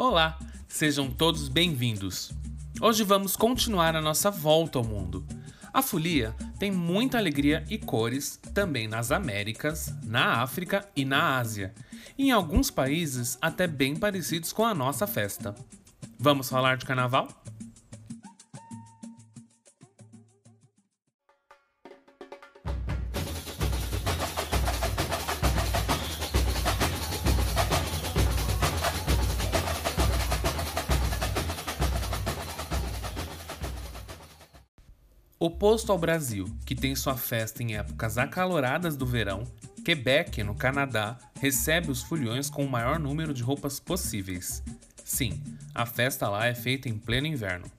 Olá, sejam todos bem-vindos. Hoje vamos continuar a nossa volta ao mundo. A folia tem muita alegria e cores também nas Américas, na África e na Ásia, e em alguns países até bem parecidos com a nossa festa. Vamos falar de carnaval? Oposto ao Brasil, que tem sua festa em épocas acaloradas do verão, Quebec, no Canadá, recebe os foliões com o maior número de roupas possíveis. Sim, a festa lá é feita em pleno inverno.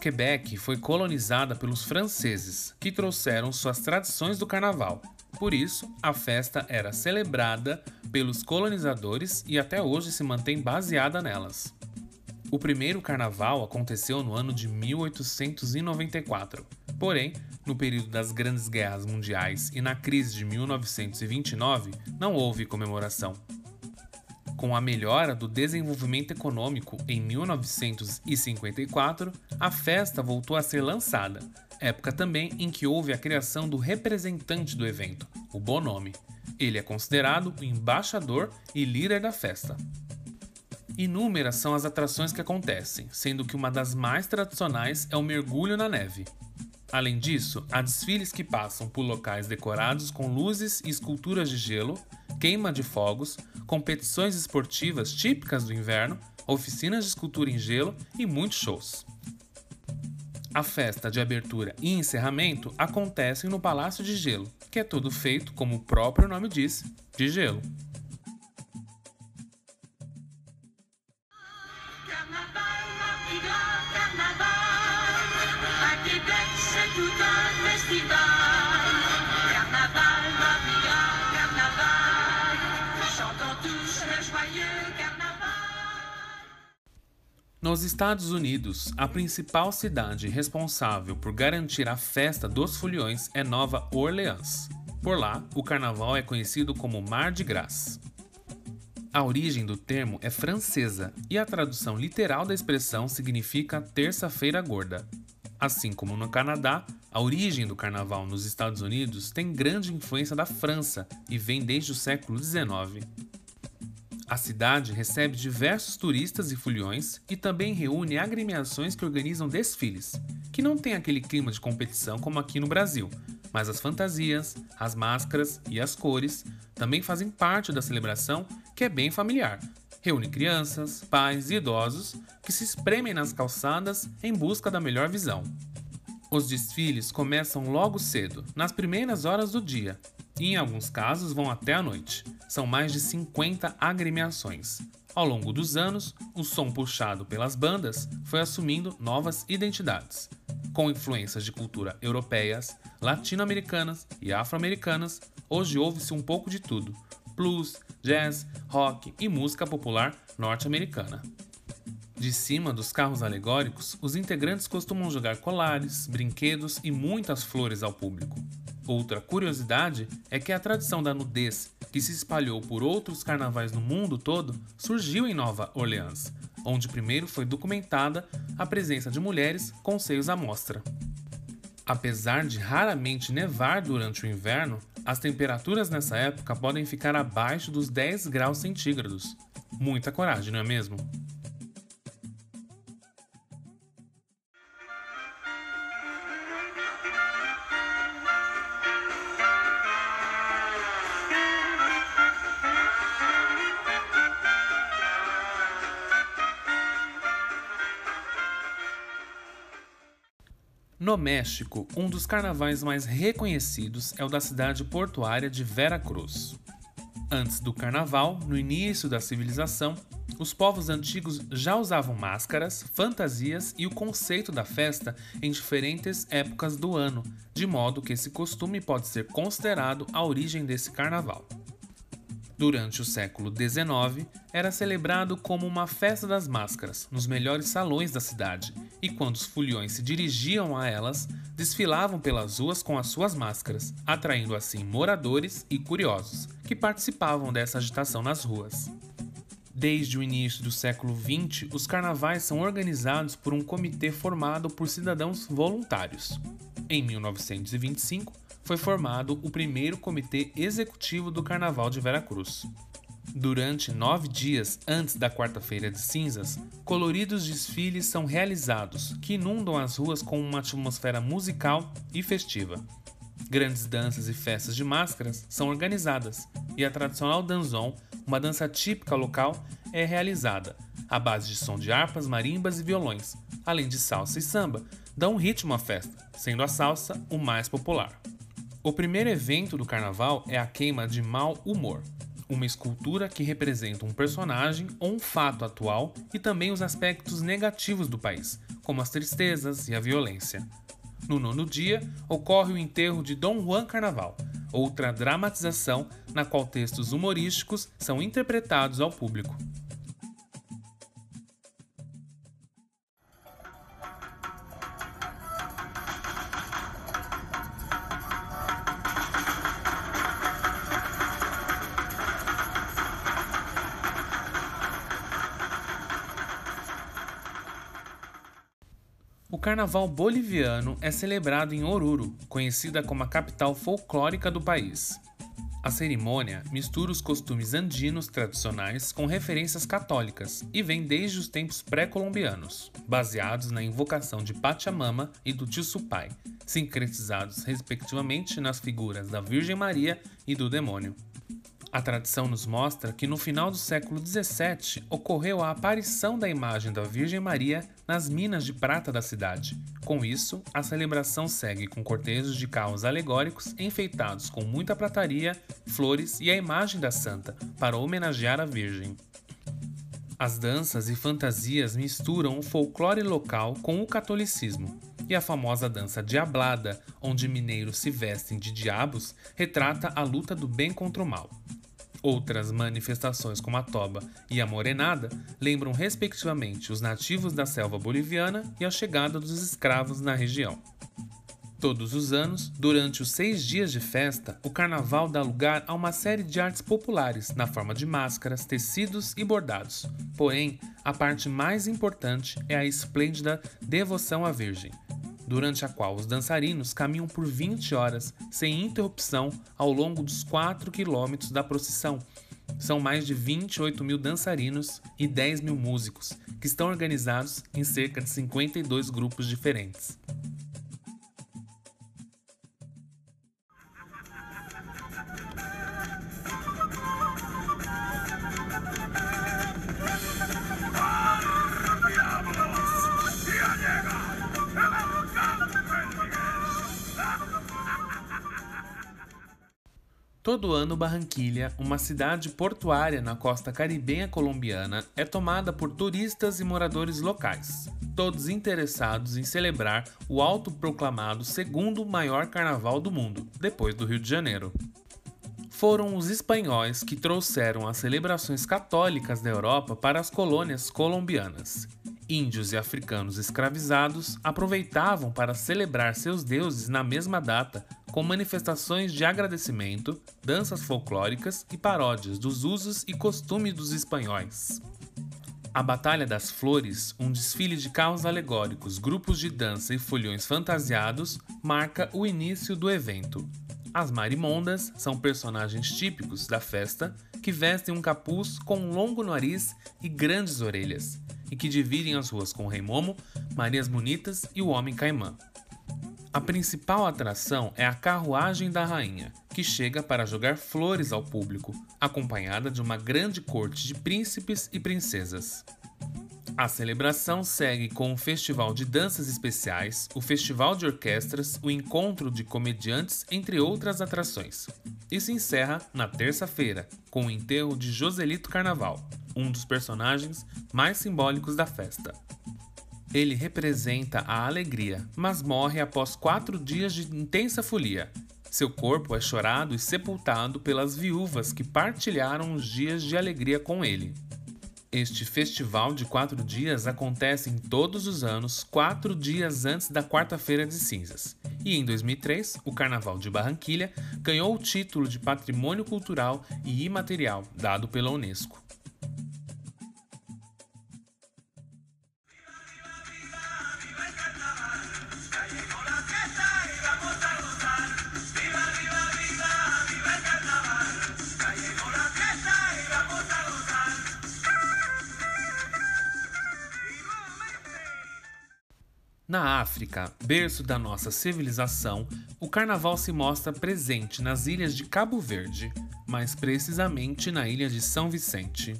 Quebec foi colonizada pelos franceses, que trouxeram suas tradições do carnaval. Por isso, a festa era celebrada pelos colonizadores e até hoje se mantém baseada nelas. O primeiro carnaval aconteceu no ano de 1894. Porém, no período das Grandes Guerras Mundiais e na crise de 1929, não houve comemoração. Com a melhora do desenvolvimento econômico em 1954, a festa voltou a ser lançada, época também em que houve a criação do representante do evento, o Bonome. Ele é considerado o embaixador e líder da festa. Inúmeras são as atrações que acontecem, sendo que uma das mais tradicionais é o mergulho na neve. Além disso, há desfiles que passam por locais decorados com luzes e esculturas de gelo, queima de fogos, competições esportivas típicas do inverno, oficinas de escultura em gelo e muitos shows. A festa de abertura e encerramento acontecem no Palácio de Gelo, que é todo feito, como o próprio nome diz, de gelo. Nos Estados Unidos, a principal cidade responsável por garantir a festa dos foliões é Nova Orleans. Por lá, o carnaval é conhecido como Mardi Gras. A origem do termo é francesa e a tradução literal da expressão significa terça-feira gorda. Assim como no Canadá, a origem do carnaval nos Estados Unidos tem grande influência da França e vem desde o século XIX. A cidade recebe diversos turistas e foliões e também reúne agremiações que organizam desfiles, que não tem aquele clima de competição como aqui no Brasil, mas as fantasias, as máscaras e as cores também fazem parte da celebração que é bem familiar. Reúne crianças, pais e idosos que se espremem nas calçadas em busca da melhor visão. Os desfiles começam logo cedo, nas primeiras horas do dia, e em alguns casos vão até a noite. São mais de 50 agremiações. Ao longo dos anos, o som puxado pelas bandas foi assumindo novas identidades. Com influências de cultura europeias, latino-americanas e afro-americanas, hoje ouve-se um pouco de tudo: blues, jazz, rock e música popular norte-americana. De cima dos carros alegóricos, os integrantes costumam jogar colares, brinquedos e muitas flores ao público. Outra curiosidade é que a tradição da nudez, que se espalhou por outros carnavais no mundo todo, surgiu em Nova Orleans, onde primeiro foi documentada a presença de mulheres com seios à mostra. Apesar de raramente nevar durante o inverno, as temperaturas nessa época podem ficar abaixo dos 10 graus centígrados. Muita coragem, não é mesmo? No México, um dos carnavais mais reconhecidos é o da cidade portuária de Vera Cruz. Antes do carnaval, no início da civilização, os povos antigos já usavam máscaras, fantasias e o conceito da festa em diferentes épocas do ano, de modo que esse costume pode ser considerado a origem desse carnaval. Durante o século XIX, era celebrado como uma festa das máscaras nos melhores salões da cidade, e quando os foliões se dirigiam a elas, desfilavam pelas ruas com as suas máscaras, atraindo assim moradores e curiosos que participavam dessa agitação nas ruas. Desde o início do século XX, os carnavais são organizados por um comitê formado por cidadãos voluntários. Em 1925, foi formado o primeiro comitê executivo do Carnaval de Veracruz. Durante nove dias antes da Quarta-feira de Cinzas, coloridos desfiles são realizados que inundam as ruas com uma atmosfera musical e festiva. Grandes danças e festas de máscaras são organizadas e a tradicional danzon, uma dança típica local, é realizada à base de som de harpas, marimbas e violões, além de salsa e samba, dão um ritmo à festa, sendo a salsa o mais popular. O primeiro evento do carnaval é a queima de mau humor, uma escultura que representa um personagem ou um fato atual e também os aspectos negativos do país, como as tristezas e a violência. No nono dia, ocorre o enterro de Dom Juan Carnaval, outra dramatização na qual textos humorísticos são interpretados ao público. Carnaval boliviano é celebrado em Oruro, conhecida como a capital folclórica do país. A cerimônia mistura os costumes andinos tradicionais com referências católicas e vem desde os tempos pré-colombianos, baseados na invocação de Pachamama e do Tio-Supai, sincretizados respectivamente nas figuras da Virgem Maria e do demônio. A tradição nos mostra que no final do século XVII ocorreu a aparição da imagem da Virgem Maria nas minas de prata da cidade. Com isso, a celebração segue com cortejos de carros alegóricos enfeitados com muita prataria, flores e a imagem da santa para homenagear a Virgem. As danças e fantasias misturam o folclore local com o catolicismo, e a famosa dança Diablada, onde mineiros se vestem de diabos, retrata a luta do bem contra o mal. Outras manifestações, como a toba e a morenada, lembram respectivamente os nativos da selva boliviana e a chegada dos escravos na região. Todos os anos, durante os seis dias de festa, o carnaval dá lugar a uma série de artes populares na forma de máscaras, tecidos e bordados. Porém, a parte mais importante é a esplêndida devoção à Virgem, durante a qual os dançarinos caminham por 20 horas sem interrupção ao longo dos 4 quilômetros da procissão. São mais de 28 mil dançarinos e 10 mil músicos, que estão organizados em cerca de 52 grupos diferentes. Todo ano, Barranquilha, uma cidade portuária na costa caribenha colombiana, é tomada por turistas e moradores locais, todos interessados em celebrar o autoproclamado segundo maior carnaval do mundo, depois do Rio de Janeiro. Foram os espanhóis que trouxeram as celebrações católicas da Europa para as colônias colombianas. Índios e africanos escravizados aproveitavam para celebrar seus deuses na mesma data com manifestações de agradecimento, danças folclóricas e paródias dos usos e costumes dos espanhóis. A Batalha das Flores, um desfile de carros alegóricos, grupos de dança e folhões fantasiados, marca o início do evento. As marimondas são personagens típicos da festa que vestem um capuz com um longo nariz e grandes orelhas, e que dividem as ruas com o Rei Momo, Marias Bonitas e o Homem Caimã. A principal atração é a carruagem da rainha, que chega para jogar flores ao público, acompanhada de uma grande corte de príncipes e princesas. A celebração segue com o festival de danças especiais, o festival de orquestras, o encontro de comediantes, entre outras atrações. E se encerra na terça-feira, com o enterro de Joselito Carnaval, um dos personagens mais simbólicos da festa. Ele representa a alegria, mas morre após quatro dias de intensa folia. Seu corpo é chorado e sepultado pelas viúvas que partilharam os dias de alegria com ele. Este festival de quatro dias acontece em todos os anos, quatro dias antes da Quarta-feira de Cinzas. E em 2003, o Carnaval de Barranquilha ganhou o título de Patrimônio Cultural e Imaterial, dado pela Unesco. Na África, berço da nossa civilização, o carnaval se mostra presente nas ilhas de Cabo Verde, mais precisamente na ilha de São Vicente.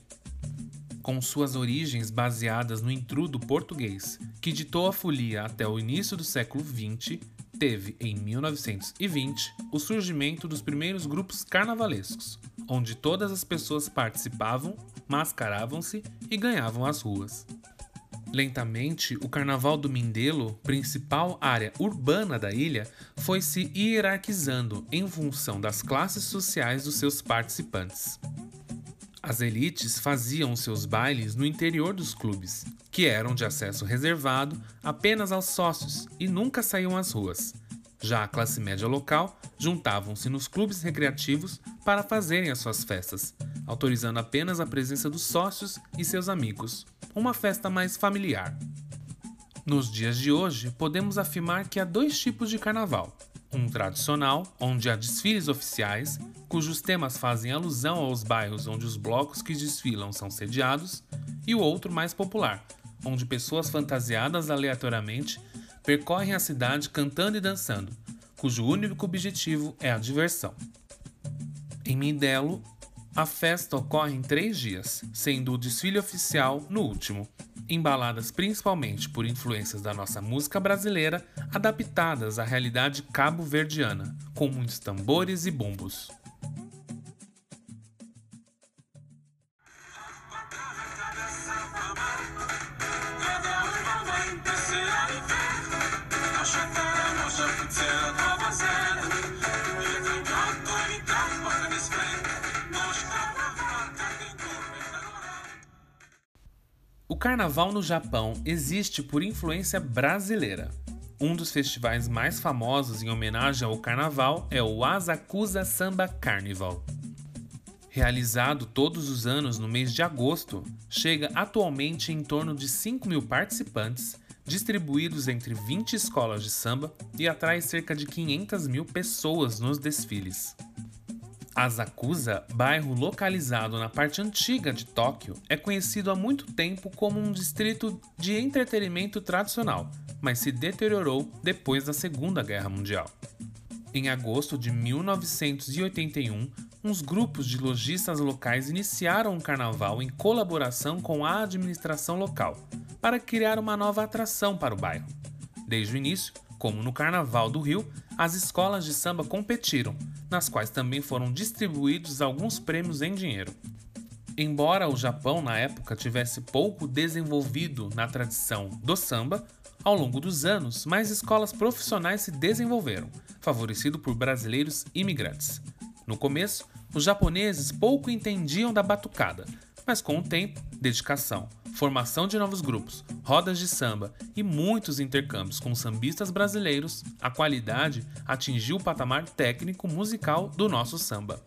Com suas origens baseadas no intrudo português, que ditou a folia até o início do século XX, teve, em 1920, o surgimento dos primeiros grupos carnavalescos, onde todas as pessoas participavam, mascaravam-se e ganhavam as ruas. Lentamente, o Carnaval do Mindelo, principal área urbana da ilha, foi se hierarquizando em função das classes sociais dos seus participantes. As elites faziam seus bailes no interior dos clubes, que eram de acesso reservado apenas aos sócios e nunca saíam às ruas. Já a classe média local juntavam-se nos clubes recreativos para fazerem as suas festas, autorizando apenas a presença dos sócios e seus amigos, uma festa mais familiar. Nos dias de hoje, podemos afirmar que há dois tipos de carnaval: um tradicional, onde há desfiles oficiais, cujos temas fazem alusão aos bairros onde os blocos que desfilam são sediados, e o outro mais popular, onde pessoas fantasiadas aleatoriamente percorrem a cidade cantando e dançando, cujo único objetivo é a diversão. Em Mindelo, a festa ocorre em três dias, sendo o desfile oficial no último, embaladas principalmente por influências da nossa música brasileira adaptadas à realidade cabo-verdiana, com muitos tambores e bumbos. O carnaval no Japão existe por influência brasileira. Um dos festivais mais famosos em homenagem ao carnaval é o Asakusa Samba Carnival. Realizado todos os anos no mês de agosto, chega atualmente em torno de 5 mil participantes, distribuídos entre 20 escolas de samba e atrai cerca de 500 mil pessoas nos desfiles. Asakusa, bairro localizado na parte antiga de Tóquio, é conhecido há muito tempo como um distrito de entretenimento tradicional, mas se deteriorou depois da Segunda Guerra Mundial. Em agosto de 1981, uns grupos de lojistas locais iniciaram um carnaval em colaboração com a administração local, para criar uma nova atração para o bairro. Desde o início, como no Carnaval do Rio, as escolas de samba competiram, nas quais também foram distribuídos alguns prêmios em dinheiro. Embora o Japão na época tivesse pouco desenvolvido na tradição do samba, ao longo dos anos, mais escolas profissionais se desenvolveram, favorecido por brasileiros imigrantes. No começo, os japoneses pouco entendiam da batucada, mas com o tempo, dedicação, formação de novos grupos, rodas de samba e muitos intercâmbios com sambistas brasileiros, a qualidade atingiu o patamar técnico musical do nosso samba.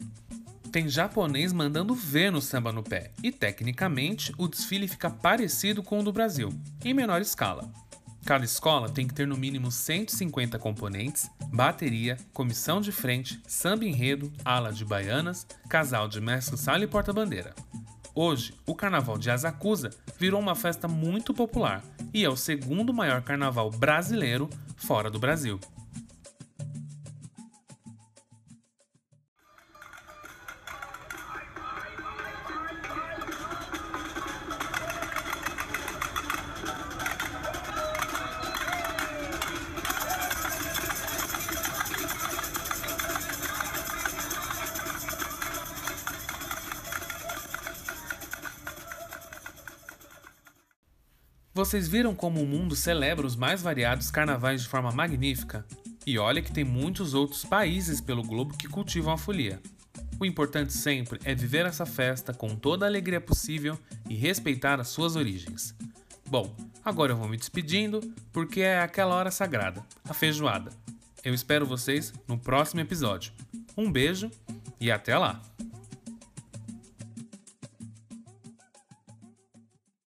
Tem japonês mandando ver no samba no pé, e tecnicamente o desfile fica parecido com o do Brasil, em menor escala. Cada escola tem que ter no mínimo 150 componentes, bateria, comissão de frente, samba enredo, ala de baianas, casal de mestre sala e porta-bandeira. Hoje, o Carnaval de Asakusa virou uma festa muito popular e é o segundo maior carnaval brasileiro fora do Brasil. Vocês viram como o mundo celebra os mais variados carnavais de forma magnífica? E olha que tem muitos outros países pelo globo que cultivam a folia. O importante sempre é viver essa festa com toda a alegria possível e respeitar as suas origens. Bom, agora eu vou me despedindo porque é aquela hora sagrada, a feijoada. Eu espero vocês no próximo episódio. Um beijo e até lá!